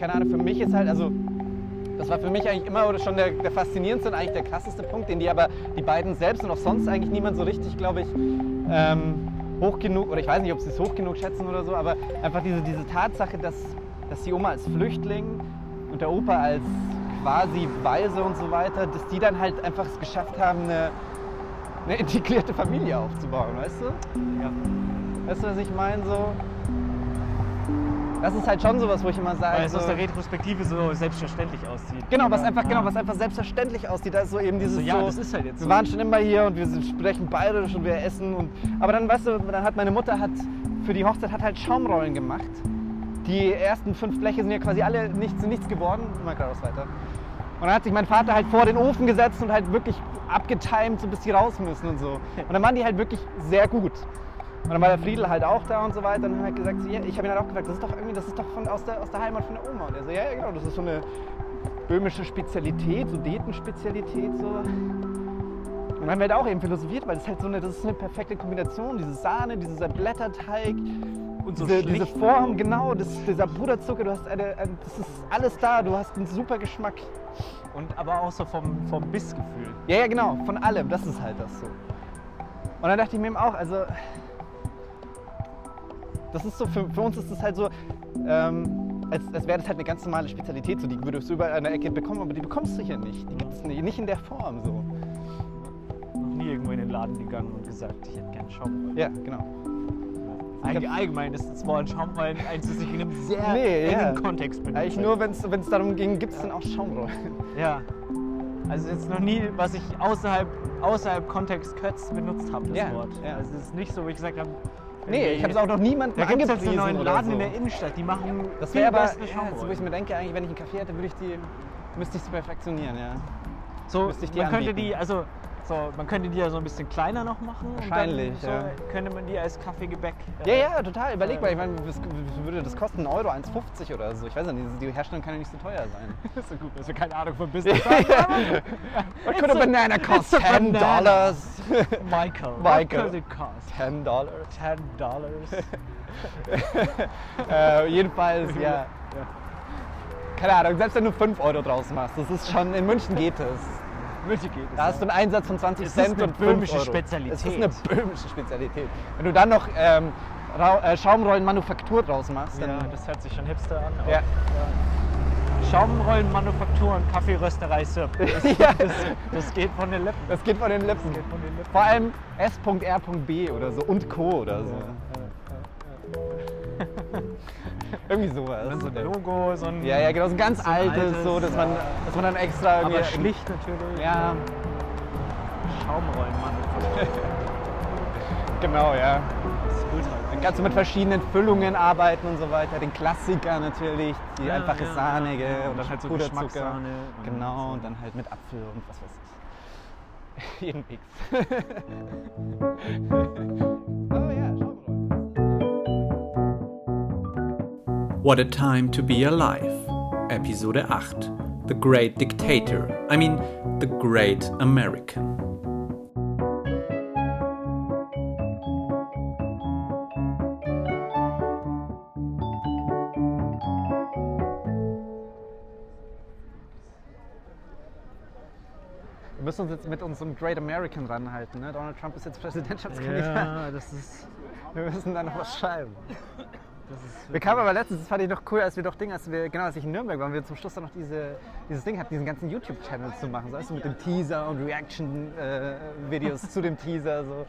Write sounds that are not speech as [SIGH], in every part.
keine Ahnung, für mich ist halt, also das war für mich eigentlich immer oder schon der, der faszinierendste und eigentlich der krasseste Punkt, den die aber die beiden selbst und auch sonst eigentlich niemand so richtig, glaube ich, ähm, hoch genug, oder ich weiß nicht, ob sie es hoch genug schätzen oder so, aber einfach diese, diese Tatsache, dass, dass die Oma als Flüchtling und der Opa als quasi Weise und so weiter, dass die dann halt einfach es geschafft haben, eine, eine integrierte Familie aufzubauen, weißt du? Ja. Weißt du, was ich meine? So, das ist halt schon sowas, wo ich immer sage. Weil es so, aus der Retrospektive so selbstverständlich aussieht. Genau, was einfach, Ja. genau, was einfach selbstverständlich aussieht. Da ist so eben dieses So, ja, so, das ist halt jetzt wir so. waren schon immer hier und wir sprechen bayerisch und wir essen und aber dann weißt du, dann hat meine Mutter hat für die Hochzeit hat halt Schaumrollen gemacht. Die ersten fünf Bleche sind ja quasi alle nichts, nichts geworden. Mal geradeaus weiter. Und dann hat sich mein Vater halt vor den Ofen gesetzt und halt wirklich abgetimt, so bis die raus müssen und so. Und dann waren die halt wirklich sehr gut. Und dann war der Friedel halt auch da und so weiter. Und dann hat er gesagt, so, ja, ich habe ihn halt auch gefragt, das ist doch irgendwie, das ist doch von, aus, der, aus der Heimat von der Oma. Und er so, ja, ja, genau, das ist so eine böhmische Spezialität, Sudetenspezialität so. Und dann haben wir halt auch eben philosophiert, weil das halt so eine, das ist eine perfekte Kombination, diese Sahne, dieser Blätterteig Und so diese, diese. Form, genau, das, dieser Puderzucker, du hast eine, ein, das ist alles da, du hast einen super Geschmack. Und aber auch so vom, vom Bissgefühl. Ja, ja, genau, von allem, das ist halt das so. Und dann dachte ich mir eben auch, also, das ist so, für, für uns ist das halt so, ähm, als, als wäre das halt eine ganz normale Spezialität, so, die würdest du überall an der Ecke bekommen, aber die bekommst du hier nicht, die gibt es nicht, nicht in der Form so. Noch nie irgendwo in den Laden gegangen und gesagt, ich hätte gerne Schaumrollen. Ja, genau. Allg allgemein ist das Wort Schaumrollen eins, das sich in einem sehr Nee, engen ja. Kontext benutzt. Eigentlich nur, wenn es darum ging, gibt es denn auch Schaumrollen. Ja. Also jetzt noch nie, was ich außerhalb, außerhalb Kontext Kötz benutzt habe, das Ja, Wort. ja. Also es ist nicht so, wo ich gesagt habe, Nee, ich habe es auch noch niemandem Da gibt es jetzt einen angepriesen neuen oder Laden so. in der Innenstadt, die machen Das viel wäre aber, bessere ja, jetzt, wo ich mir denke, eigentlich, wenn ich einen Kaffee hätte, würde ich die, müsste ich sie perfektionieren, ja. So, müsste ich die man könnte anbieten. die, also so, man könnte die ja so ein bisschen kleiner noch machen. Wahrscheinlich, und dann ja. so könnte man die als Kaffeegebäck. Ja, ja, total. Überleg mal, ich meine, was würde das kosten? 1 Euro, 1,50 oder so? Ich weiß ja nicht, die Herstellung kann ja nicht so teuer sein. Das [LAUGHS] ist so gut, dass wir keine Ahnung von [LAUGHS] Business haben. What could a banana cost? it's a 10 banana. dollars. Michael, [LAUGHS] Michael. what does it cost? 10 Dollars. 10 Dollars. Äh, jedenfalls, ja. Keine Ahnung, selbst wenn du 5 Euro draus machst, das ist schon, in München geht es. München geht es. Da hast du einen Einsatz von 20 Es ist Cent eine und 5 böhmische Euro. Spezialität. Es ist eine böhmische Spezialität. Wenn du dann noch ähm, äh, Schaumrollenmanufaktur draus machst, dann Ja, das hört sich schon hipster an. aber- Ja. Schaumrollenmanufaktur und Kaffeerösterei Sirp. [LAUGHS] Das, Ja. das, das geht von den Lippen. das geht von den Lippen. von den Lippen. Vor allem S.R.B. oder so und Co. oder so. Irgendwie sowas. Dann so ein Logo, so ein. Ja, ja, genau, so ein ganz So ein altes, altes, so, dass man, ja. dass man dann extra irgendwie. Aber schlicht natürlich. Ja, Schaumrollenmanufaktur. [LAUGHS] genau, ja. Das ist ultra. Dann kannst du mit verschiedenen Füllungen arbeiten und so weiter. Den Klassiker natürlich, die Ja, einfache ja, Sahnige und Und dann halt so Puderzucker. Geschmackssahne und Genau, so. und dann halt mit Apfel und was weiß ich. [LAUGHS] Jeden Mix. [LAUGHS] What a Time to Be Alive, Episode 8 The Great Dictator, I mean, The Great American. Wir müssen uns jetzt mit unserem Great American ranhalten. Ne? Donald Trump ist jetzt Präsidentschaftskandidat. Ja, das ist. Wir müssen da noch was schreiben. Wir kamen aber letztens, das fand ich noch cool, als wir doch Ding, als wir, genau, als ich in Nürnberg waren, wir zum Schluss dann noch diese, dieses Ding hatten, diesen ganzen YouTube-Channel zu machen, so weißt du, mit dem Teaser und Reaction-Videos [LAUGHS] zu dem Teaser, so.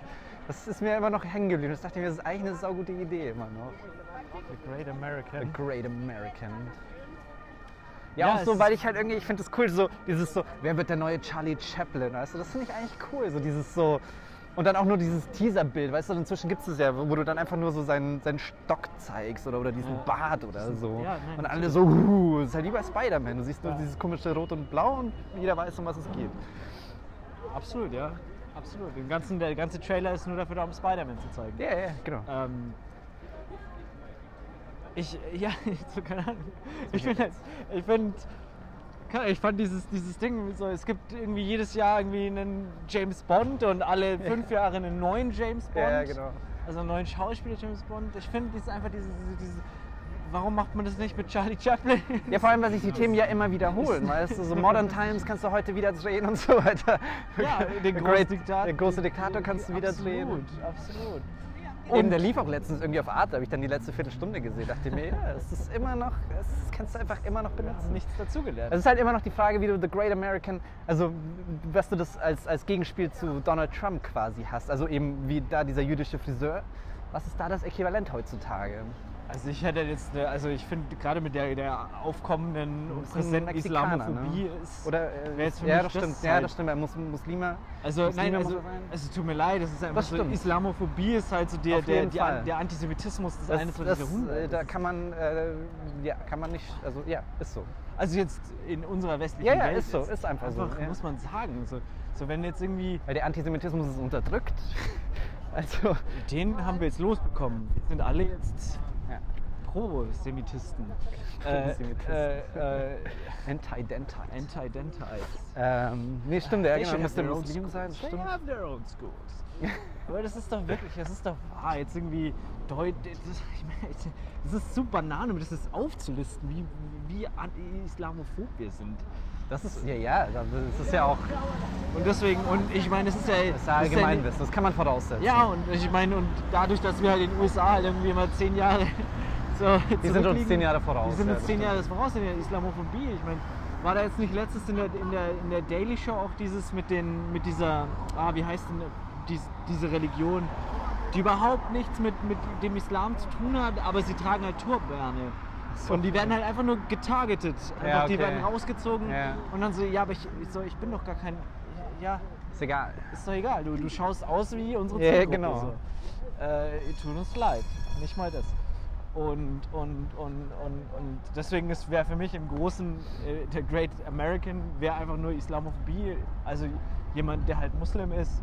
Das ist mir immer noch hängen geblieben. Das dachte ich mir, das ist eigentlich eine saugute Idee immer noch. The Great American. Great American. Ja, Ja, auch so, weil ich halt irgendwie, ich finde das cool, so dieses so, wer wird der neue Charlie Chaplin, weißt du, das finde ich eigentlich cool, so dieses so, und dann auch nur dieses Teaserbild, weißt du, inzwischen gibt es es ja, wo du dann einfach nur so seinen, seinen Stock zeigst oder, oder diesen Ja. Bart oder so. ja, nein, und alle so, uh, das ist halt wie bei Spider-Man, du siehst nur dieses komische Rot und Blau und jeder weiß, um was es geht. Absolut, ja. Absolut. Den ganzen, der ganze Trailer ist nur dafür da, um Spider-Man zu zeigen. Ja, ja, genau. Ähm, ich, ja, [LAUGHS] so, keine Ahnung. Ich finde, ich finde, ich fand dieses, dieses Ding so, es gibt irgendwie jedes Jahr irgendwie einen James Bond und alle fünf Jahre einen neuen James Bond. Ja, genau. Also einen neuen Schauspieler James Bond. Ich finde, das ist einfach diese, diese, diese warum macht man das nicht mit Charlie Chaplin? Ja, vor allem, weil sich die [LAUGHS] Themen ja immer wiederholen. Weißt du, so Modern Times kannst du heute wieder drehen und so weiter. Ja, den [LAUGHS] großen Diktator. Der große Diktator kannst du wieder drehen. Absolut, absolut. Eben, der lief auch letztens irgendwie auf Art, da habe ich dann die letzte Viertelstunde gesehen. Dachte mir, ja, es ist immer noch, es kannst du einfach immer noch benutzen. nichts dazugelernt. Es ist halt immer noch die Frage, wie du The Great American, also was du das als, als Gegenspiel zu Donald Trump quasi hast. Also eben wie da dieser jüdische Friseur. Was ist da das Äquivalent heutzutage? Also ich hätte jetzt, eine, also ich finde gerade mit der, der aufkommenden ein präsenten Islamophobie ne? ist, Oder wäre jetzt für ja, mich das stimmt, das ja, halt- das stimmt, bei Mus Muslime. Also Muslime nein, muss also er es tut mir leid, das ist einfach Das so, stimmt. Islamophobie ist halt so der, der, Fall. der Antisemitismus des Das, 21. das, äh, Jahrhunderts. da kann man, äh, ja, kann man nicht, also ja, ist so. Also jetzt in unserer westlichen Ja, ja, Welt ist so, ist einfach so, ja. muss man sagen. So, so wenn jetzt irgendwie, Weil der Antisemitismus ist unterdrückt. [LAUGHS] Also, den haben wir jetzt losbekommen. Wir sind alle jetzt ja. Pro-Semitisten. [LAUGHS] Äh, Pro-Semitisten. äh, äh, Anti-Dentite. Anti-Dentites. Ähm, nee, stimmt, ja, They their own Muslim sein, They stimmt. have their own schools. [LAUGHS] Aber das ist doch wirklich, das ist doch wahr. Jetzt irgendwie Deut das, ich meine, das ist so Banane, das ist aufzulisten, wie, wie anti-islamophob wir sind. Das ist, ja, ja, das ist ja auch Und deswegen, und ich meine, es ist ja. das ist ja Allgemeinwissen, das kann man voraussetzen. Ja, und ich meine, und dadurch, dass wir halt in den USA halt irgendwie immer zehn Jahre so Die sind uns zehn Jahre voraus. Die sind ja, uns das zehn. Jahre voraus in der Islamophobie. Ich meine, war da jetzt nicht letztes in der, in der, in der Daily Show auch dieses mit, den, mit dieser, ah, wie heißt denn dies, diese Religion, die überhaupt nichts mit, mit dem Islam zu tun hat, aber sie tragen halt Turbane. So. Und die werden halt einfach nur getargetet. Einfach, Ja, Die okay. werden rausgezogen Ja. und dann so, ja, aber ich, ich, so, ich bin doch gar kein. Ja, Ist egal. ist doch egal. Du, du schaust aus wie unsere Ja, Zielgruppe. genau. So. Äh, tut uns leid. Nicht mal das. Und, und, und, und, und deswegen wäre für mich im Großen äh, der Great American wäre einfach nur Islamophobie. Also jemand, der halt Muslim ist,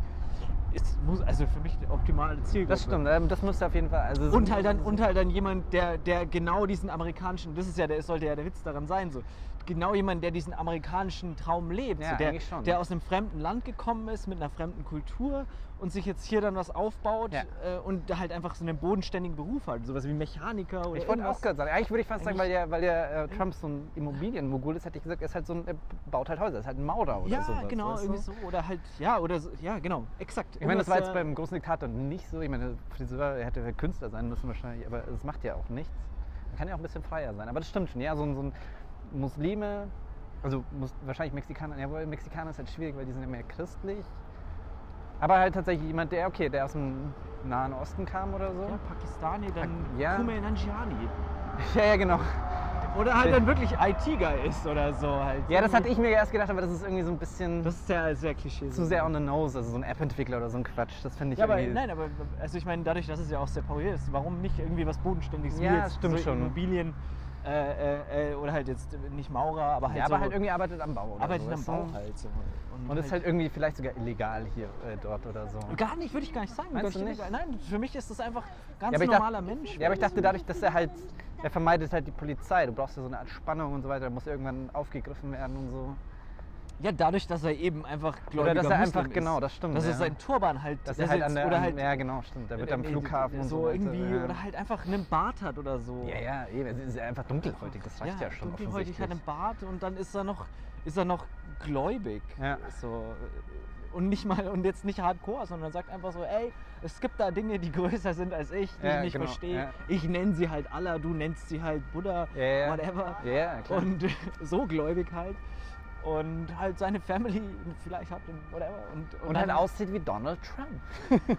ist muss, also für mich die optimale Zielgruppe. Das stimmt, ähm, das müsste auf jeden Fall. Also Und halt dann, und halt dann jemand, der, der genau diesen amerikanischen, das ist ja, der sollte ja der Witz daran sein, so. Genau jemand, der diesen amerikanischen Traum lebt, Ja, so, der, schon. der aus einem fremden Land gekommen ist, mit einer fremden Kultur und sich jetzt hier dann was aufbaut Ja. äh, und halt einfach so einen bodenständigen Beruf hat, sowas wie Mechaniker oder Ich wollte auch gerade sagen, eigentlich würde ich fast sagen, weil der, weil der äh, Trump so ein Immobilienmogul ist, hätte ich gesagt, er ist halt so ein, er baut halt Häuser, ist halt ein Maurer oder Ja, sowas. genau, weißt du? irgendwie so. Oder halt, ja, oder so, ja, genau, exakt. Ich meine, das war jetzt äh, beim großen Diktator nicht so. Ich meine, Friseur er hätte Künstler sein müssen wahrscheinlich, aber das macht ja auch nichts. Man kann ja auch ein bisschen freier sein. Aber das stimmt schon, ja, so ein, so ein Muslime, also muss, wahrscheinlich Mexikaner, jawohl, Mexikaner ist halt schwierig, weil die sind ja mehr christlich. Aber halt tatsächlich jemand, der, okay, der aus dem Nahen Osten kam oder so. Ja, Pakistani, dann Ja. Kumail Nanjiani. [LAUGHS] Ja, ja, genau. Oder halt dann wirklich IT-Guy ist oder so halt. Ja, das hatte ich mir erst gedacht, aber das ist irgendwie so ein bisschen Das ist sehr, sehr Klischee. zu sehr on the nose, also so ein App-Entwickler oder so ein Quatsch. Das finde ich Ja, aber irgendwie. nein, aber also ich meine, dadurch, dass es ja auch sehr parodiert ist, warum nicht irgendwie was Bodenständiges Ja, wie jetzt stimmt so schon. Immobilien äh, äh, äh, oder halt jetzt nicht Maurer, aber halt ja, so aber halt irgendwie arbeitet am Bau. Oder arbeitet so, am? Bau halt so. Und ist halt irgendwie vielleicht sogar illegal hier äh, dort oder so. gar nicht, würde ich gar nicht sagen. Meinst du nicht. Nein, für mich ist das einfach ganz ich normaler dachte, Mensch. Ja, aber ich dachte du? dadurch, dass er halt, er vermeidet halt die Polizei. Du brauchst ja so eine Art Spannung und so weiter. Da muss irgendwann aufgegriffen werden und so. Ja, dadurch, dass er eben einfach gläubiger Oder dass er Muslim einfach, ist. genau, das stimmt. Dass er ja. sein Turban halt dass er halt an der, oder halt ja genau, stimmt. Der wird am äh, Flughafen und so so. irgendwie ja. oder halt einfach einen Bart hat oder so. Ja, ja, eben. Es ist ja einfach dunkelhäutig, das reicht ja, schon dunkelhäutig hat einen. Bart und dann ist er noch, ist er noch gläubig. Ja. So, und nicht mal und jetzt nicht hardcore, sondern sagt einfach so, ey, es gibt da Dinge, die [LAUGHS] größer sind als ich, die Ja, ich nicht genau, verstehe. ja. Ich nenne sie halt Allah, du nennst sie halt Buddha, Ja, ja. whatever. Ja, ja, klar. Und [LAUGHS] so gläubig halt. Und halt seine Family vielleicht hat und whatever. Und, Und halt aussieht wie Donald Trump.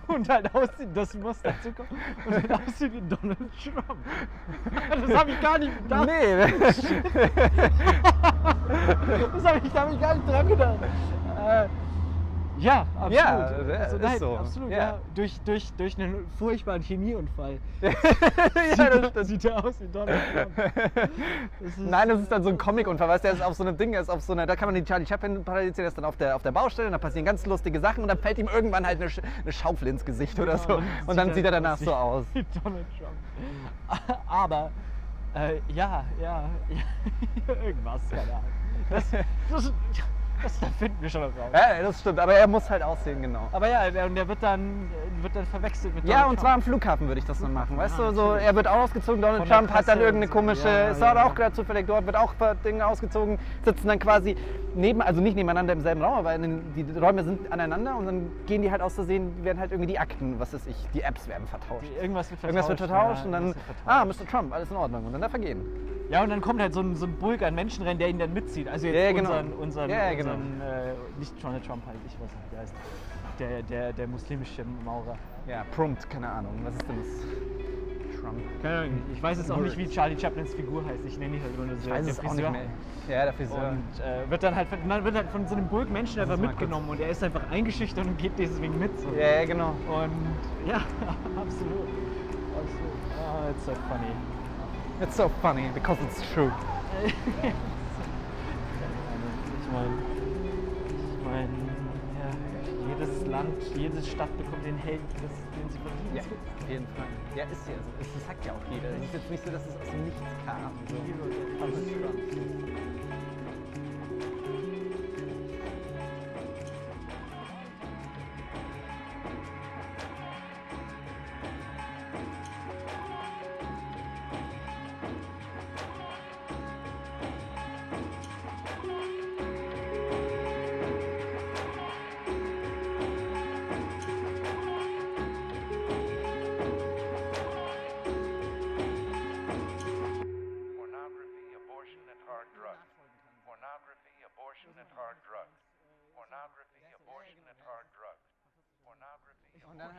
[LAUGHS] und halt aussieht, das muss dazu kommen, und halt aussieht wie Donald Trump. Das habe ich gar nicht gedacht. Nee, [LAUGHS] Das habe ich, hab ich gar nicht dran gedacht. Äh, ja, absolut. Ja, äh, ist nein, so. absolut, ja. Ja. Durch, durch, durch einen furchtbaren Chemieunfall. [LAUGHS] ja, [LAUGHS] sieht, das sieht er aus wie Donald Trump. [LAUGHS] Das ist- Nein, das ist dann so ein Comic-Unfall, weißt du, der ist auf so einem Ding, ist auf so einer, da kann man die Charlie Chaplin parallel sehen, der ist dann auf der, auf der Baustelle und da passieren ganz lustige Sachen und dann fällt ihm irgendwann halt eine, eine Schaufel ins Gesicht oder Genau, so und dann sieht er danach so aus. Wie Donald Trump. Aber, äh, ja, ja, ja, irgendwas, keine Ahnung. Das, das, Das, da finden wir schon raus. Ja, das stimmt, aber er muss halt aussehen, genau. Aber ja, und der wird dann, wird dann verwechselt mit Ja, Donald und zwar am Trump. Flughafen würde ich das dann machen. Weißt ja, du, so, er wird ausgezogen, Donald Trump hat dann Presse irgendeine so. komische, Ja, ist ja, auch ja. gerade zufällig dort, wird auch ein Dinge ausgezogen, sitzen dann quasi neben, also nicht nebeneinander im selben Raum, aber in den, die Räume sind aneinander und dann gehen die halt aus Versehen, werden halt irgendwie die Akten, was weiß ich, die Apps werden vertauscht. Irgendwas wird vertauscht. Irgendwas wird vertauscht ja, und dann, ah. Mr. Trump, alles in Ordnung. Und dann darf er gehen. Ja, und dann kommt halt so ein, so ein Bulk an Menschenrennen, der ihn dann mitzieht. Also jetzt Ja, genau. unseren, unseren, Ja, genau. unseren äh, nicht Donald Trump halt, ich weiß nicht, wie der heißt. Der, der, der muslimische Maurer. Ja, prompt, keine Ahnung. Was ist denn das? Trump. Keine Ahnung, ich weiß jetzt auch nicht, wie Charlie Chaplins Figur heißt. Ich nenne ihn halt immer nur so. Ich weiß es auch nicht Friseur. mehr. Ja, der Friseur. Und äh, wird dann halt, man wird halt von so einem Bulk Menschen einfach mitgenommen und er ist einfach eingeschüchtert und geht deswegen mit. So. Ja, ja, genau. Und ja, [LAUGHS] absolut. Absolut. Ah, it's so funny. It's so funny because it's true. Ich meine, ich meine, ja, jedes Land, jede Stadt bekommt den das, den sie verdient. Ja, auf jeden Fall. Ja, ist ja so. Das sagt ja auch jeder. Es ist jetzt nicht so, dass es aus dem Nichts kam. So. Donald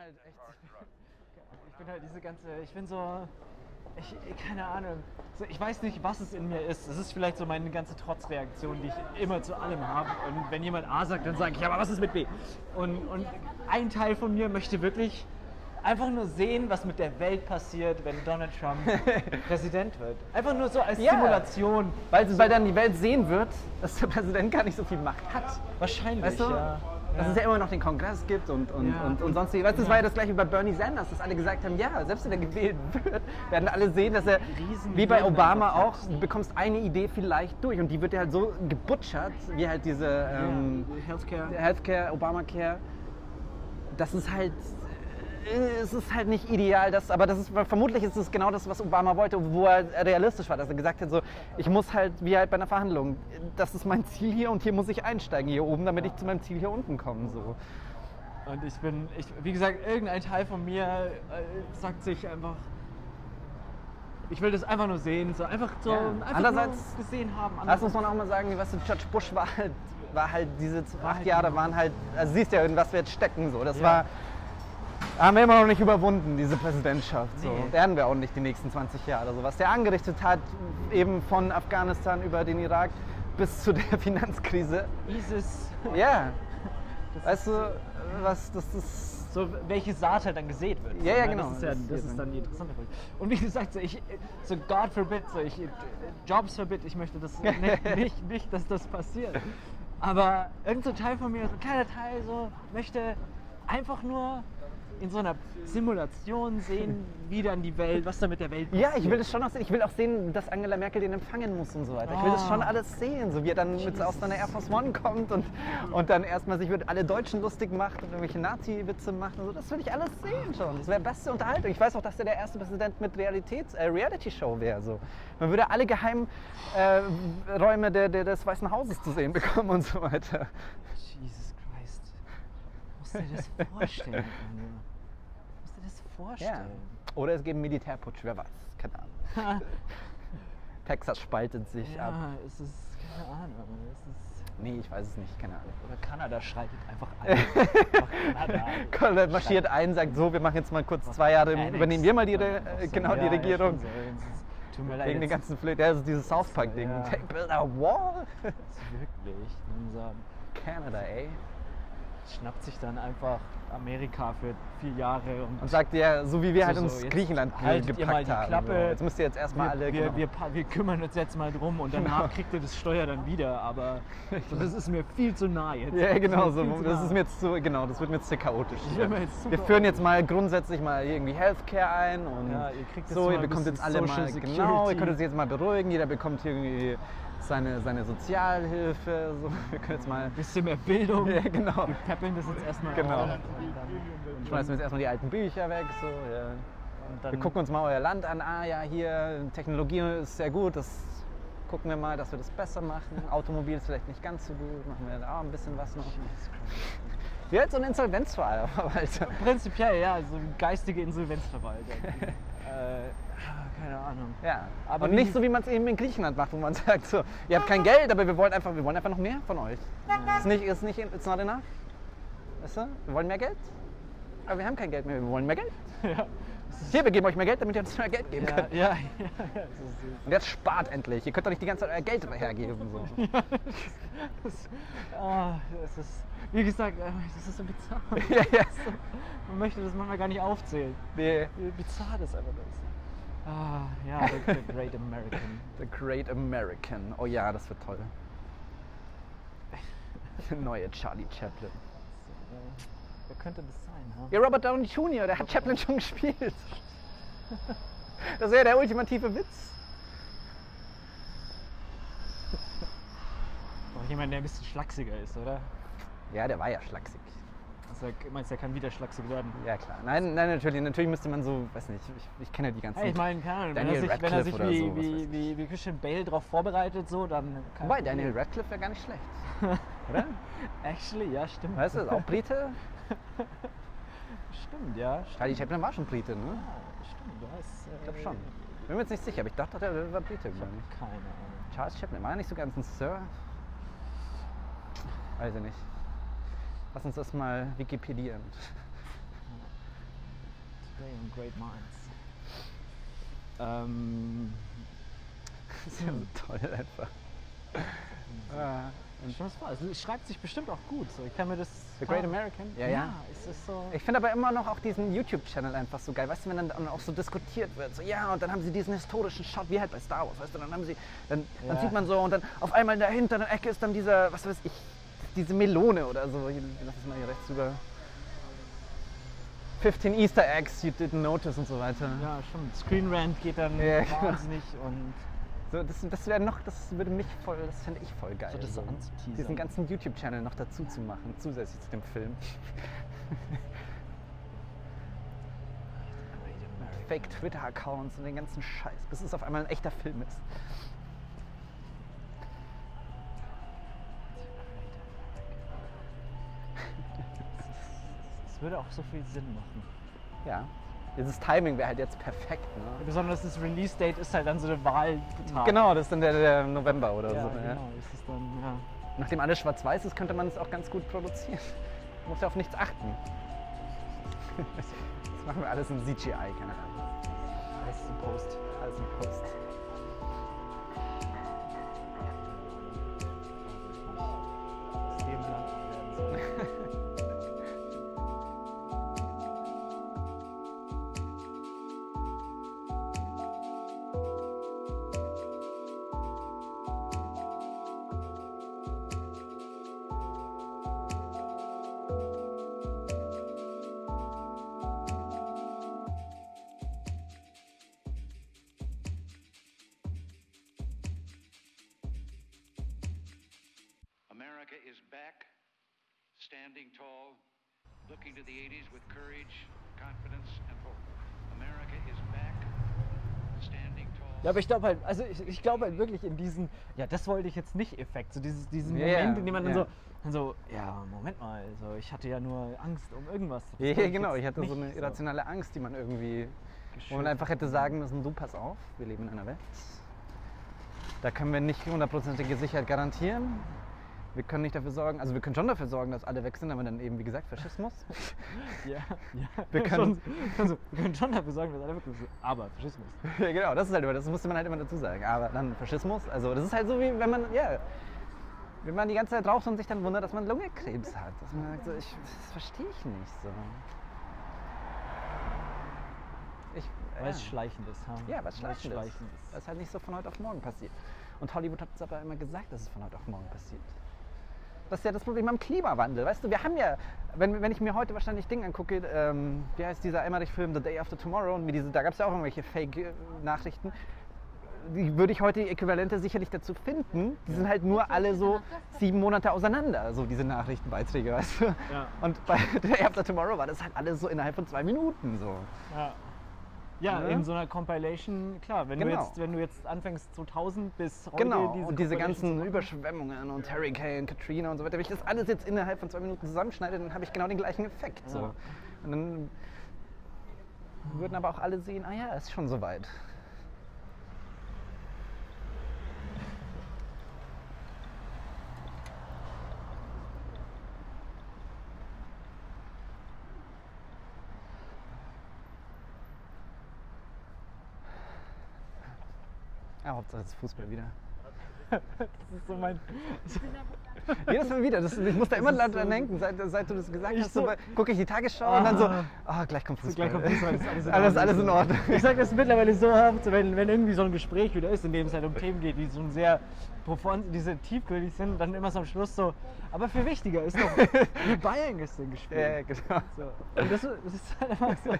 halt echt-. Ich bin halt diese ganze, ich bin so, ich, keine Ahnung, so, ich weiß nicht, was es in mir ist. Es ist vielleicht so meine ganze Trotzreaktion, die ich immer zu allem habe. Und wenn jemand A sagt, dann sage ich, ja, aber was ist mit B? Und, und ein Teil von mir möchte wirklich einfach nur sehen, was mit der Welt passiert, wenn Donald Trump [LAUGHS] Präsident wird. Einfach nur so als Ja. Simulation. Weil, weil dann die Welt sehen wird, dass der Präsident gar nicht so viel Macht hat. Wahrscheinlich, Weißt du? ja. Dass es ja immer noch den Kongress gibt und, und, Ja. und, und sonst Weißt das Ja. war ja das gleiche bei Bernie Sanders, dass alle gesagt haben, ja, selbst wenn er gewählt wird, werden alle sehen, dass er, Riesen wie bei Obama auch, du bekommst eine Idee vielleicht durch und die wird ja halt so gebutschert, wie halt diese ähm, Healthcare. Healthcare, Obamacare, das ist halt, es ist halt nicht ideal, das, aber das ist, vermutlich ist es genau das, was Obama wollte, wo er realistisch war, dass er gesagt hat, so, ich muss halt, wie halt bei einer Verhandlung, das ist mein Ziel hier und hier muss ich einsteigen hier oben, damit ich zu meinem Ziel hier unten komme, so. Und ich bin, ich, wie gesagt, irgendein Teil von mir äh, sagt sich einfach, ich will das einfach nur sehen, so einfach so Ja. einfach Andererseits- gesehen haben. Das muss man auch mal sagen, weißt du, George Bush war halt, war halt diese acht halt Jahre waren halt, also siehst ja, in was wir jetzt stecken, so, das Ja. war, haben wir immer noch nicht überwunden, diese Präsidentschaft. So. Nee. Werden wir auch nicht die nächsten 20 Jahre. So. Was der angerichtet hat, eben von Afghanistan über den Irak bis zu der [LAUGHS] Finanzkrise. ISIS, Ja. Weißt du, was das ist. so welche Saat halt dann gesät wird. Ja, so, ja, ne? genau. Das ist, ja, Das- das ist dann die interessante Frage. Und wie gesagt, so, ich, so God forbid, so ich, Jobs forbid, ich möchte das nicht, [LAUGHS] nicht, nicht, dass das passiert. Aber irgend so Teil von mir, so ein kleiner Teil, so möchte einfach nur in so einer Simulation sehen, wie dann die Welt, was da mit der Welt passiert. Ja, ich will das schon auch sehen. Ich will auch sehen, dass Angela Merkel den empfangen muss und so weiter. Ich will das schon alles sehen, so wie er dann mit aus seiner Air Force One kommt und, und dann erstmal sich mit alle Deutschen lustig macht und irgendwelche Nazi-Witze macht und so. Das will ich alles sehen schon. Das wäre beste Unterhaltung. Ich weiß auch, dass er der erste Präsident mit Realitäts äh, Reality-Show wäre. So. Man würde alle Geheimräume äh, Räume der, der, des Weißen Hauses zu sehen bekommen und so weiter. Jesus Christ. Musst du dir das vorstellen? Das vorstellen? Oder es gibt einen Militärputsch, wer weiß. Keine Ahnung. [LAUGHS] Texas spaltet sich ab. Ja, es ist, keine Ahnung, es ist... Nee, ich weiß es nicht, keine Ahnung. Oder Kanada schreitet einfach ein. [LAUGHS] Einfach Kanada. Marschiert ein, sagt so, wir machen jetzt mal kurz zwei Jahre, Annex. übernehmen wir mal die, Re so, genau die ja, ja, Regierung. Tut mir leid. Wegen den ganzen Flöten, ja, das ist dieses South Park-Ding. Ja. Take build a wall. ist wirklich. Unser Canada, ey. Schnappt sich dann einfach Amerika für vier Jahre und, Und sagt ja, so wie wir So, halt so, uns jetzt Griechenland haltet ihr gepackt mal die haben. Klappe. So. Jetzt müsst ihr jetzt erstmal wir, alle. wir, genau. wir, wir kümmern uns jetzt mal drum und [LAUGHS] danach kriegt ihr das Steuer dann wieder, aber so, das ist mir viel zu nah jetzt. ja, genau Das so. Das ist mir jetzt zu, genau, das wird mir jetzt zu chaotisch. Jetzt wir führen jetzt mal grundsätzlich mal irgendwie Healthcare ein und Ja, ihr so, ihr bekommt jetzt alle mal, Social genau, ihr Security. könnt euch jetzt mal beruhigen, jeder bekommt irgendwie seine, seine Sozialhilfe, so, [LAUGHS] wir können jetzt mal, bisschen mehr Bildung. ja genau, Wir peppeln das jetzt erstmal Genau. auf. schmeißen wir jetzt erstmal die alten Bücher weg, so, ja. Und Wir gucken uns mal euer Land an. Ah ja, hier, Technologie ist sehr gut. Das gucken wir mal, dass wir das besser machen. Automobil ist vielleicht nicht ganz so gut. Machen wir da auch ein bisschen was noch. Wie halt so ein halt- Prinzipiell, ja, so eine geistige Insolvenzverwaltung. [LAUGHS] äh, keine Ahnung. ja. Aber Und nicht so, wie man es eben in Griechenland macht, wo man [LAUGHS] sagt, so, ihr habt kein Geld, aber wir wollen einfach, wir wollen einfach noch mehr von euch. Ist nicht, ist nicht, it's not enough. Weißt du? Wir wollen mehr Geld. Aber wir haben kein Geld mehr, wir wollen mehr Geld. [LAUGHS] Ja, Hier, wir geben euch mehr Geld, damit ihr uns mehr Geld geben ja, könnt. ja, ja, ja, [LAUGHS] ist- Und jetzt spart endlich. Ihr könnt doch nicht die ganze Zeit euer Geld hergeben. So. [LAUGHS] das, ah, das ist, wie gesagt, äh, das ist so bizarr. [LAUGHS] ja, ja. Man möchte das manchmal gar nicht aufzählen. Nee. Wie bizarr das einfach ist. Ah, ja, the, the Great American. The Great American. Oh ja, das wird toll. Neue Charlie Chaplin. Wer könnte das sein? Ha? Ja, Robert Downey Jr., der hat Chaplin schon gespielt. [LAUGHS] Das wäre der ultimative Witz. [LAUGHS] Doch jemand, der ein bisschen schlachsiger ist, oder? Ja, der war ja schlaksig. Also, meinst du, der kann wieder schlachsig werden? Ja, klar. Nein, nein, natürlich. Natürlich müsste man so, weiß nicht, ich, ich kenne ja die ganzen. Hey, ich meine, keine Ahnung, wenn er sich, wenn er sich wie, so, wie, wie, wie Christian Bale darauf vorbereitet, so, dann. kein Wobei. Daniel Radcliffe wäre gar nicht schlecht. [LAUGHS] Oder? Actually, ja, stimmt. Weißt du, auch Brite. [LAUGHS] Stimmt, ja. Stimmt. Charlie Chaplin war schon Brite, ne? Ja, stimmt, du hast. Äh, Ich glaube schon. Bin mir jetzt nicht sicher, aber ich dachte, der war Brite, ich. Keine Ahnung. Charles Chaplin, war er nicht sogar ein Sir? Weiß ich nicht. Lass uns das mal wikipedieren. Today on Great Minds. Ähm. Das ist ja so toll einfach. Ah, war. Also, es schreibt sich bestimmt auch gut. So. Ich kann mir das. The Great American? Ja, ja. es ist so. Ich finde aber immer noch auch diesen YouTube-Channel einfach so geil. Weißt du, wenn dann auch so diskutiert wird, so ja, und dann haben sie diesen historischen Shot, wie halt bei Star Wars, weißt du, dann haben sie, dann, dann Ja. sieht man so und dann auf einmal dahinter in der Ecke ist dann dieser, was weiß ich, diese Melone oder so. Hier, lass es mal hier rechts rüber. 15 Easter Eggs you didn't notice und so weiter. Ja, schon. Screen Rant geht dann Ja, [LAUGHS] genau. wahnsinnig und So, das, das wäre noch, das würde mich voll, das fände ich voll geil. So das so anzuteasern. Diesen ganzen YouTube-Channel noch dazu zu machen, zusätzlich zu dem Film. [LAUGHS] Fake Twitter-Accounts und den ganzen Scheiß, bis es auf einmal ein echter Film ist. [LAUGHS] es würde auch so viel Sinn machen. Ja. Dieses Timing wäre halt jetzt perfekt. Ne? Besonders das Release-Date ist halt dann so der Wahltag. Genau, das ist dann der, der November oder Ja, so. genau. Ja. Ist dann, ja. Nachdem alles schwarz-weiß ist, könnte man es auch ganz gut produzieren. Man muss ja auf nichts achten. [LAUGHS] Das machen wir alles in CGI, keine Ahnung. Heißt im Post. Alles im Post. Aber ich glaube halt, also ich, ich glaube halt wirklich in diesen, ja, das wollte ich jetzt nicht Effekt, so dieses, diesen Ja, Moment, in dem man dann ja. so, dann so, ja, Moment mal, so, ich hatte ja nur Angst um irgendwas. Das Ja, wollte ich genau. jetzt Ich hatte so nicht eine irrationale Angst, die man irgendwie, wo man einfach hätte sagen müssen, du pass auf, wir leben in einer Welt. Da können wir nicht hundertprozentige Sicherheit garantieren. Wir können nicht dafür sorgen, also wir können schon dafür sorgen, dass alle weg sind, aber dann eben, wie gesagt, Faschismus. [LAUGHS] Ja, ja. Wir können- schon, also, wir können schon dafür sorgen, dass alle wirklich so, aber Faschismus. [LAUGHS] ja, genau, das ist halt immer, das musste man halt immer dazu sagen. Aber dann Faschismus, also das ist halt so wie, wenn man, ja, wenn man die ganze Zeit raucht und sich dann wundert, dass man Lungenkrebs hat. Dass man sagt, so, ich, das verstehe ich nicht so. Ich, Weil es ja. schleichend ist. Ja, was es schleichend ist. schleichend ist. Das ist halt nicht so von heute auf morgen passiert. Und Hollywood hat es aber immer gesagt, dass es von heute auf morgen passiert. Das ist ja das Problem am Klimawandel. Weißt du, wir haben ja, wenn, wenn ich mir heute wahrscheinlich Ding angucke, ähm, wie heißt dieser Emmerich-Film The Day After Tomorrow, und mir diese, da gab es ja auch irgendwelche Fake-Nachrichten. Die würde ich heute die Äquivalente sicherlich dazu finden. Die sind halt nur alle so sieben Monate auseinander, so diese Nachrichtenbeiträge, weißt du? Ja. Und bei [LAUGHS] The Day After Tomorrow war das halt alles so innerhalb von zwei Minuten so. Ja. Ja, Ne? in so einer Compilation, klar, wenn, du Genau. jetzt, wenn du jetzt anfängst 2000 bis heute Genau, diese und diese ganzen Überschwemmungen und Hurricane, Katrina und so weiter, wenn ich das alles jetzt innerhalb von zwei Minuten zusammenschneide, dann habe ich genau den gleichen Effekt. So. Ja. Und dann würden aber auch alle sehen, ah ja, ist schon soweit. Ja, Hauptsache jetzt Fußball wieder. Das ist so mein. [LAUGHS] Jedes Mal wieder. Das, ich muss da immer ist dran so- denken, seit, seit du das gesagt Ich hast. So, so- gucke ich die Tagesschau und dann so, Ah. ah, gleich kommt Fußball. gleich kommt Fußball, ist alles in alles, Ordnung. alles in Ordnung. Ich sage das mittlerweile so oft, so wenn, wenn irgendwie so ein Gespräch wieder ist, in dem es halt um Themen geht, die so sehr profund, diese tiefgründig sind, dann immer so am Schluss so, aber viel wichtiger ist doch, wie Bayern gestern gespielt. Ja, genau. So. Und das, das ist halt einfach so.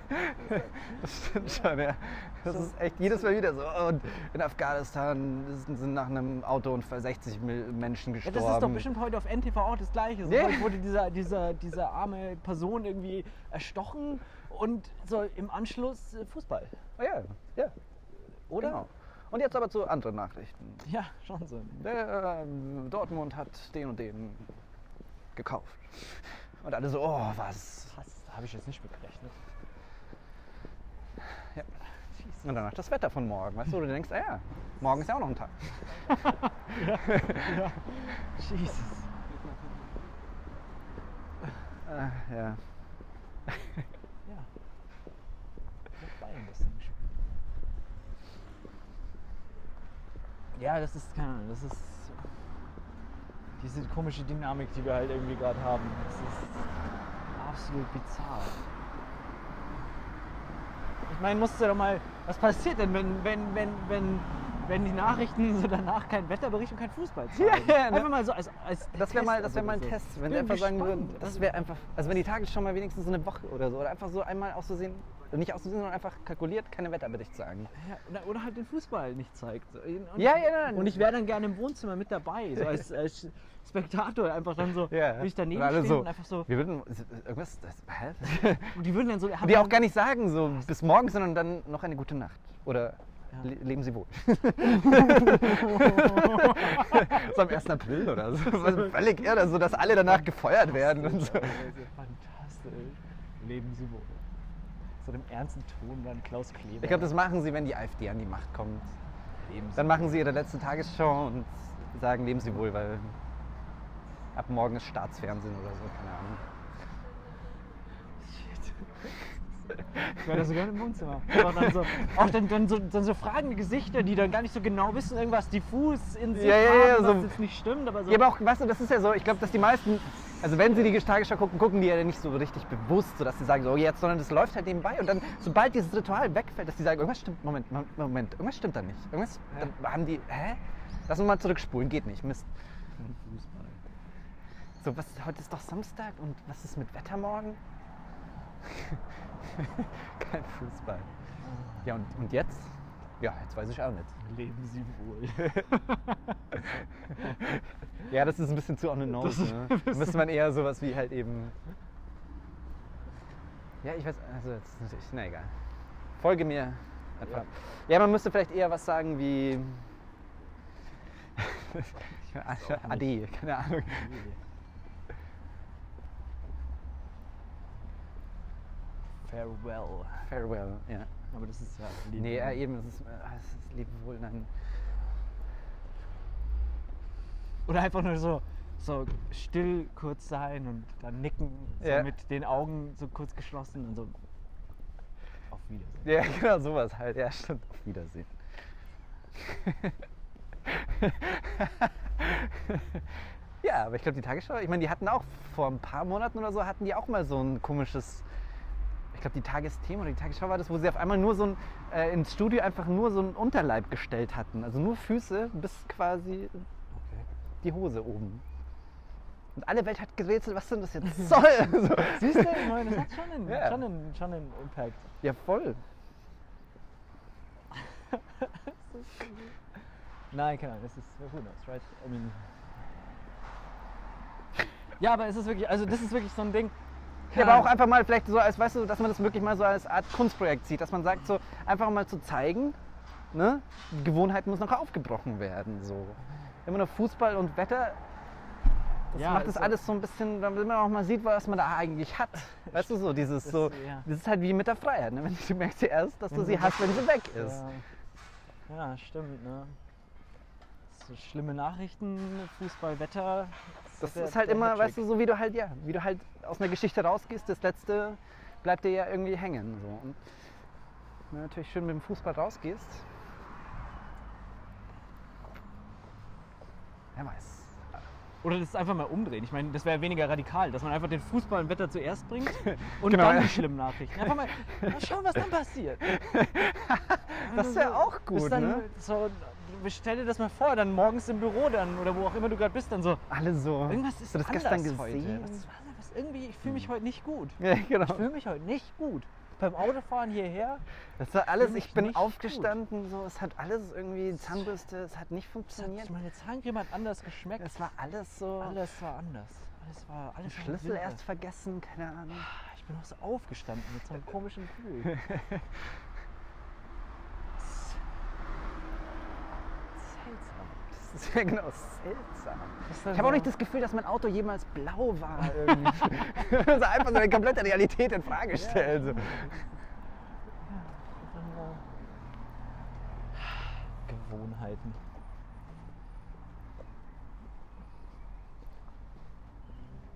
Das stimmt schon, ja. Das ist echt jedes Mal wieder so. Und in Afghanistan sind nach einem Autounfall 60 Mil- Menschen Ja, gestorben. das ist doch bestimmt heute auf NTV auch das Gleiche. So, Ja. heute wurde dieser, dieser, diese arme Person irgendwie erstochen und so im Anschluss äh, Fußball. Oh ja, ja. Oder? Genau. Und jetzt aber zu anderen Nachrichten. Ja, schon so. Der, ähm, Dortmund hat den und den gekauft. Und alle so, oh, was? Krass, da habe ich jetzt nicht mit gerechnet. Ja. Und danach das Wetter von morgen. Weißt du, du denkst, ah ja, morgen ist ja auch noch ein Tag. Jesus. [LAUGHS] Äh, ja. Ja. Bayern gestern gespielt. Ja, das ist, keine Ahnung, das ist diese komische Dynamik, die wir halt irgendwie gerade haben. Das ist absolut bizarr. Meine, musst du doch mal, was passiert denn, wenn, wenn, wenn, wenn, wenn die Nachrichten so danach kein Wetterbericht und kein Fußball zeigen? [LAUGHS] Ja, ja, ne? Einfach mal so als, als Das wäre mal, das wär mal ein so. Test, wenn sie einfach sagen gespannt. würden, das wäre einfach, also wenn die Tagesschau mal wenigstens so eine Woche oder so, oder einfach so einmal auszusehen, nicht auszusehen, sondern einfach kalkuliert, keine Wetterbericht sagen. Ja, oder, oder halt den Fußball nicht zeigt. Und, Ja, ja, nein. Und ich wäre dann gerne im Wohnzimmer mit dabei, so als, [LAUGHS] als Spektator einfach dann so, würde ich daneben Und stehen so, und einfach so, Wir würden, irgendwas, das, hä? [LAUGHS] und die würden dann so, Und die auch gar nicht sagen, so bis morgen, sondern dann noch eine gute Nacht. Oder Ja. le leben Sie wohl. [LAUGHS] so am 1. April oder so. Also völlig irre, so dass alle danach gefeuert werden und so. Fantastisch. Leben Sie wohl. So dem ernsten Ton dann Klaus Kleber. Ich glaube, das machen sie, wenn die AfD an die Macht kommt. Dann machen sie ihre letzte Tagesschau und sagen, leben Sie wohl, weil ab morgen ist Staatsfernsehen oder so, keine Ahnung. Ich wäre da sogar im Wohnzimmer. Aber dann so, auch dann, dann, so, dann so fragende Gesichter, die dann gar nicht so genau wissen, irgendwas diffus in sich Ja, ja, ja, haben, so- was jetzt nicht stimmt, aber so. Ja, aber auch, weißt du, das ist ja so, ich glaube, dass die meisten, also wenn sie die Tagesschau gucken, gucken die ja nicht so richtig bewusst, so dass sie sagen, so jetzt, sondern das läuft halt nebenbei und dann, sobald dieses Ritual wegfällt, dass die sagen, irgendwas stimmt, Moment, Moment, irgendwas stimmt da nicht. Irgendwas, dann haben die, hä? Lass uns mal zurückspulen, geht nicht, Mist. Fußball. So, was, heute ist doch Samstag und was ist mit Wetter morgen? [LAUGHS] Kein Fußball. Ja, und, und jetzt? Ja, jetzt weiß ich auch nicht. Leben Sie wohl. [LAUGHS] Ja, das ist ein bisschen zu on the nose. Ne? müsste man eher sowas wie halt eben. Ja, ich weiß, also jetzt ist natürlich, na egal. Folge mir einfach. Ja, man müsste vielleicht eher was sagen wie. [LAUGHS] Ade, keine Ahnung. Farewell. Farewell, ja. Aber das ist ja Leben. Nee, ja, eben, es ist, äh, es ist Leben wohl, nein. Oder einfach nur so, so still kurz sein und dann nicken, so Ja. mit den Augen so kurz geschlossen und so. Auf Wiedersehen. Ja, [LAUGHS] genau sowas halt. Ja, stimmt. Auf Wiedersehen. [LAUGHS] Ja, aber ich glaube, die Tagesschau, ich meine, die hatten auch vor ein paar Monaten oder so, hatten die auch mal so ein komisches, ich glaube, die Tagesthemen oder die Tagesschau war das, wo sie auf einmal nur so ein, äh, ins Studio einfach nur so einen Unterleib gestellt hatten. Also nur Füße bis quasi die Hose oben. Und alle Welt hat gerätselt, was denn das jetzt [LAUGHS] soll. so. Siehst du, ich meine, das hat schon einen, [LAUGHS] Ja. schon einen, schon einen Impact. Ja, voll. [LAUGHS] Nein, keine Ahnung, das ist who knows, right? I mean. Ja, aber es ist wirklich, also das ist wirklich so ein Ding. Ja, aber auch einfach mal vielleicht so als, weißt du, dass man das wirklich mal so als Art Kunstprojekt sieht, dass man sagt, so einfach mal zu zeigen, ne, die Gewohnheit muss noch aufgebrochen werden, so. Immer nur Fußball und Wetter, das Ja, macht das alles so ein bisschen, damit man auch mal sieht, was man da eigentlich hat. [LAUGHS] Weißt du, so dieses Das- so, das ist halt wie mit der Freiheit, ne? wenn du merkst ja erst, dass du sie hast, wenn sie weg ist. Ja, ja stimmt, ne? So schlimme Nachrichten, Fußball, Wetter. Das der- ist halt immer, weißt du, so wie du halt, ja, wie du halt aus einer Geschichte rausgehst, das letzte bleibt dir ja irgendwie hängen. So. Und wenn du natürlich schön mit dem Fußball rausgehst, wer weiß. Oder das einfach mal umdrehen. Ich meine, das wäre weniger radikal, dass man einfach den Fußball und Wetter zuerst bringt [LAUGHS] und Genau, dann ja. die schlimmen Nachrichten. Einfach mal, mal schauen, was dann passiert. [LAUGHS] Das wäre auch Bis gut, dann ne? so, stell dir das mal vor, dann morgens im Büro dann oder wo auch immer du gerade bist, dann so, Alle so. irgendwas ist Hast du das gestern heute. gesehen? Was, was, was, irgendwie, ich fühle mich heute nicht gut. [LAUGHS] Ja, genau. Ich fühle mich heute nicht gut. Beim Autofahren hierher, Das war alles, ich bin aufgestanden, so, es hat alles irgendwie, Zahnbürste, es hat nicht funktioniert. hat, meine Zahncreme hat anders geschmeckt. Es war alles so. Alles war anders. Alles war alles Schlüssel erst vergessen, keine Ahnung. Ich bin auch so aufgestanden mit so einem [LAUGHS] komischen Gefühl. [LAUGHS] Seltsam. Das ist ja genau seltsam. Ich habe auch so- nicht das Gefühl, dass mein Auto jemals blau war. Irgendwie. [LAUGHS] also einfach so eine komplette Realität in Frage stellen. So. Dann, äh, Gewohnheiten.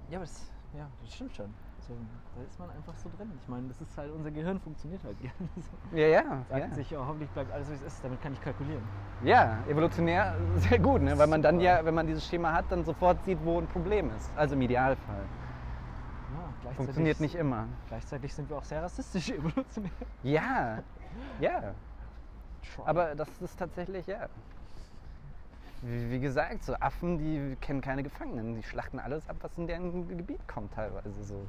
Ja, aber das, ja, das stimmt schon. Da ist man einfach so drin. Ich meine, das ist halt, unser Gehirn funktioniert halt [LAUGHS] gerne so. Ja, ja. Sagt Ja. sich, oh, hoffentlich bleibt alles, wie es ist, damit kann ich kalkulieren. ja, evolutionär [LAUGHS] sehr gut, ne? weil man dann ja, wenn man dieses Schema hat, dann sofort sieht, wo ein Problem ist. Also im Idealfall. Ja, Funktioniert nicht immer. Gleichzeitig sind wir auch sehr rassistisch [LAUGHS] evolutionär. Ja, ja. Aber das ist tatsächlich, ja. Wie, wie gesagt, so Affen, die kennen keine Gefangenen. Die schlachten alles ab, was in deren Gebiet kommt teilweise so.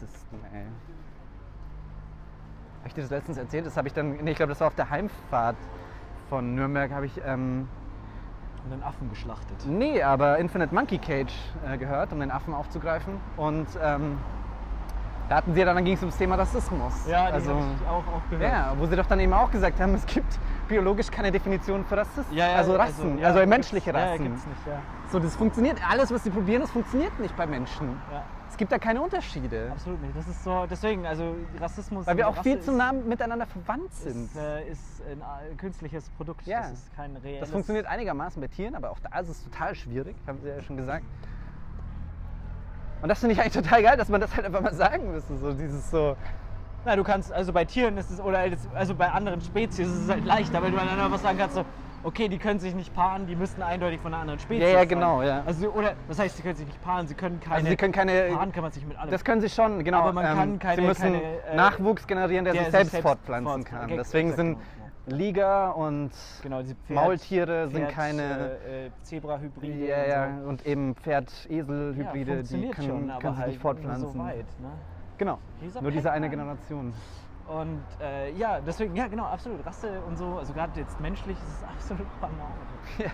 Rassisten, ey. Habe ich dir das letztens erzählt? Das habe ich dann, nee, ich glaube, das war auf der Heimfahrt von Nürnberg, habe ich, ähm, und einen Affen geschlachtet. nee, aber Infinite Monkey Cage äh, gehört, um den Affen aufzugreifen. Und ähm, da hatten sie ja dann, dann ging es ums Thema Rassismus. Ja, die also, hab ich auch, auch gehört. ja, wo sie doch dann eben auch gesagt haben, es gibt biologisch keine Definition für Rassismus. Ja, ja, also Rassen, also, ja, menschliche Rassen. Ja, gibt's nicht, ja. So, das funktioniert, alles, was sie probieren, das funktioniert nicht bei Menschen. Es gibt da keine Unterschiede. Absolut nicht. Das ist so, deswegen, also Rassismus. Weil wir auch Rasse viel zu nah miteinander verwandt sind. Ist, äh, ist ein äh, künstliches Produkt. Ja. Das ist kein reelles. Das funktioniert einigermaßen bei Tieren, aber auch da ist es total schwierig, haben sie ja schon gesagt. Und das finde ich eigentlich total geil, dass man das halt einfach mal sagen müsste. So dieses so. Na, du kannst, also bei Tieren ist es, oder also bei anderen Spezies ist es halt leichter, weil du dann einfach sagen kannst, so, okay, die können sich nicht paaren, die müssten eindeutig von einer anderen Spezies Ja, ja, sein. genau, ja. Also, oder, was heißt, sie können sich nicht paaren, sie können keine. Also sie können keine. Paaren kann man sich mit allem. Das können sie schon, genau. Aber man kann keine- sie müssen keine, äh, Nachwuchs generieren, der, der sich selbst selbst fortpflanzen fort- kann. okay, Deswegen sind genau, Liger und genau, Pferd, Maultiere sind Pferd, keine. Äh, äh, Zebra-Hybride. ja, ja, und so. und eben Pferd-Esel-Hybride, ja, die können, schon, können sich halt nicht fortpflanzen. So weit, ne? Genau. Dieser Nur diese eine. Generation. Und äh, ja, deswegen, ja genau, absolut. Rasse und so, also gerade jetzt menschlich ist es [LAUGHS] absolut Banane. Ja.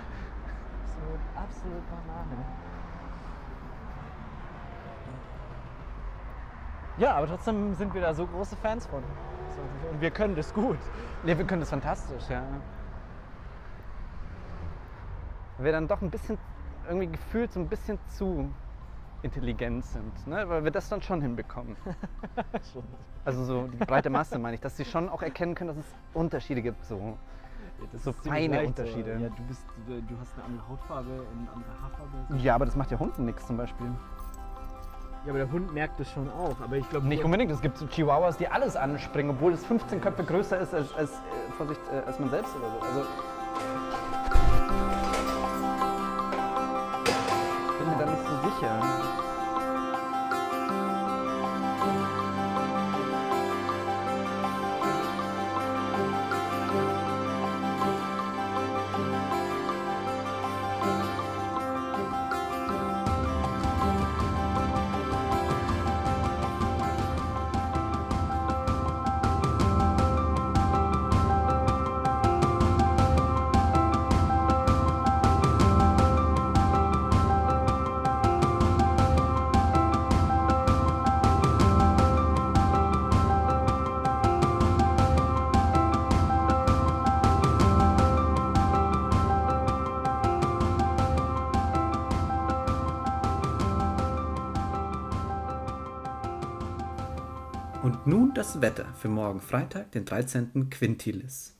Absolut, absolut Banane. Ja, aber trotzdem sind wir da so große Fans von. Und wir können das gut. Ja, wir können das fantastisch, ja. Wir dann doch ein bisschen, irgendwie gefühlt so ein bisschen zu intelligent sind, ne? weil wir das dann schon hinbekommen. [LAUGHS] Also so die breite Masse meine ich, dass sie schon auch erkennen können, dass es Unterschiede gibt. So. Ja, So feine Unterschiede. Ja, du, bist, du, du hast eine andere Hautfarbe und eine andere Haarfarbe. Ja, aber das macht ja Hunden nichts zum Beispiel. Ja, aber der Hund merkt es schon auch. Aber ich glaube Nicht unbedingt. Es gibt so Chihuahuas, die alles anspringen, obwohl es 15 Köpfe größer ist als, als, äh, Vorsicht, äh, als man selbst oder so. Also, das Wetter für morgen Freitag, den 13. Quintilis.